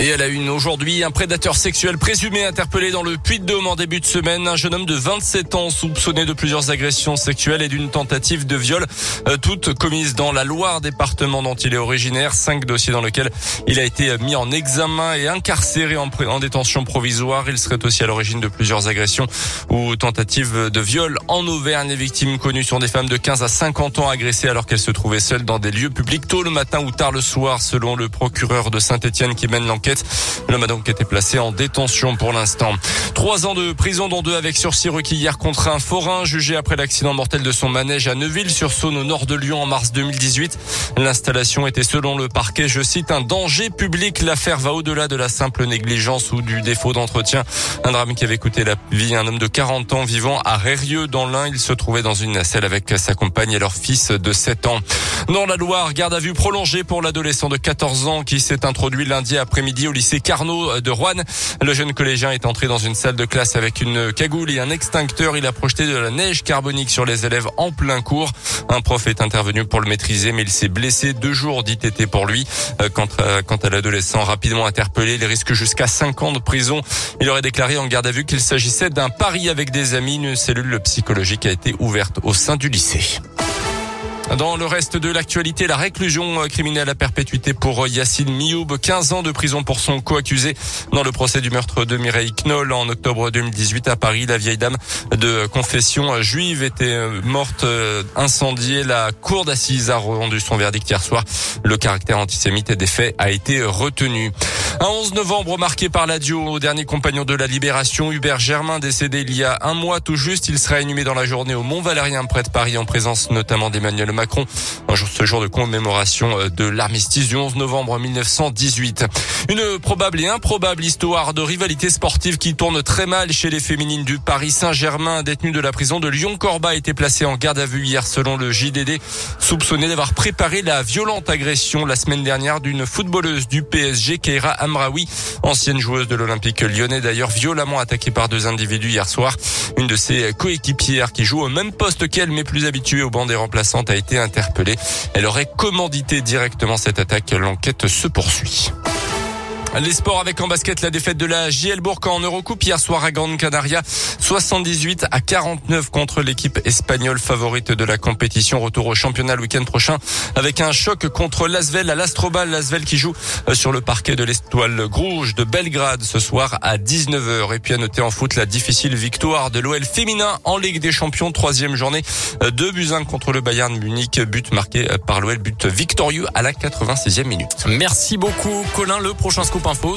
Et elle a une aujourd'hui, un prédateur sexuel présumé interpellé dans le Puy-de-Dôme en début de semaine. Un jeune homme de 27 ans soupçonné de plusieurs agressions sexuelles et d'une tentative de viol, euh, toutes commises dans la Loire, département dont il est originaire. Cinq dossiers dans lesquels il a été mis en examen et incarcéré en, en détention provisoire. Il serait aussi à l'origine de plusieurs agressions ou tentatives de viol en Auvergne. Les victimes connues sont des femmes de 15 à 50 ans agressées alors qu'elles se trouvaient seules dans des lieux publics tôt le matin ou tard le soir, selon le procureur de Saint-Etienne qui mène l'enquête. L'homme a donc été placé en détention pour l'instant. Trois ans de prison, dont deux avec sursis requis hier contre un forain jugé après l'accident mortel de son manège à Neuville-sur-Saône au nord de Lyon en mars 2018. L'installation était selon le parquet, je cite, un danger public. L'affaire va au-delà de la simple négligence ou du défaut d'entretien. Un drame qui avait coûté la vie à un homme de 40 ans vivant à Rérieux dans l'Ain. Il se trouvait dans une nacelle avec sa compagne et leur fils de 7 ans. Dans la Loire, garde à vue prolongée pour l'adolescent de 14 ans qui s'est introduit lundi après-midi au lycée Carnot de Rouen. Le jeune collégien est entré dans une salle de classe avec une cagoule et un extincteur. Il a projeté de la neige carbonique sur les élèves en plein cours. Un prof est intervenu pour le maîtriser, mais il s'est blessé. Deux jours d'ITT pour lui. Euh, quant à, quant à l'adolescent rapidement interpellé, il risque jusqu'à 5 ans de prison. Il aurait déclaré en garde à vue qu'il s'agissait d'un pari avec des amis. Une cellule psychologique a été ouverte au sein du lycée. Dans le reste de l'actualité, la réclusion criminelle à perpétuité pour Yacine Mioub, 15 ans de prison pour son co-accusé dans le procès du meurtre de Mireille Knoll en octobre 2018 à Paris. La vieille dame de confession juive était morte incendiée. La cour d'assises a rendu son verdict hier soir. Le caractère antisémite des faits a été retenu. Un 11 novembre marqué par l'adieu au dernier compagnon de la Libération, Hubert Germain, décédé il y a un mois tout juste. Il sera inhumé dans la journée au Mont Valérien près de Paris en présence notamment d'Emmanuel Macron. Ce jour de commémoration de l'armistice du 11 novembre 1918. Une probable et improbable histoire de rivalité sportive qui tourne très mal chez les féminines du Paris Saint-Germain. Détenu de la prison de Lyon-Corba a été placé en garde à vue hier selon le JDD, soupçonné d'avoir préparé la violente agression la semaine dernière d'une footballeuse du PSG, Keira Amraoui, ancienne joueuse de l'Olympique lyonnais d'ailleurs violemment attaquée par deux individus hier soir. Une de ses coéquipières qui joue au même poste qu'elle mais plus habituée au banc des remplaçantes a été interpellée. Elle aurait commandité directement cette attaque. L'enquête se poursuit. Les sports avec en basket la défaite de la JL Bourg en Eurocoupe hier soir à Grande Canaria 78 à 49 contre l'équipe espagnole favorite de la compétition. Retour au championnat le week-end prochain avec un choc contre l'Asvel à l'Astrobal. l'Asvel qui joue sur le parquet de l'Estoile Rouge de Belgrade ce soir à 19h et puis à noter en foot la difficile victoire de l'OL féminin en Ligue des Champions. Troisième journée de buts contre le Bayern Munich. But marqué par l'OL but victorieux à la 86e minute. Merci beaucoup Colin. Le prochain Scoop Info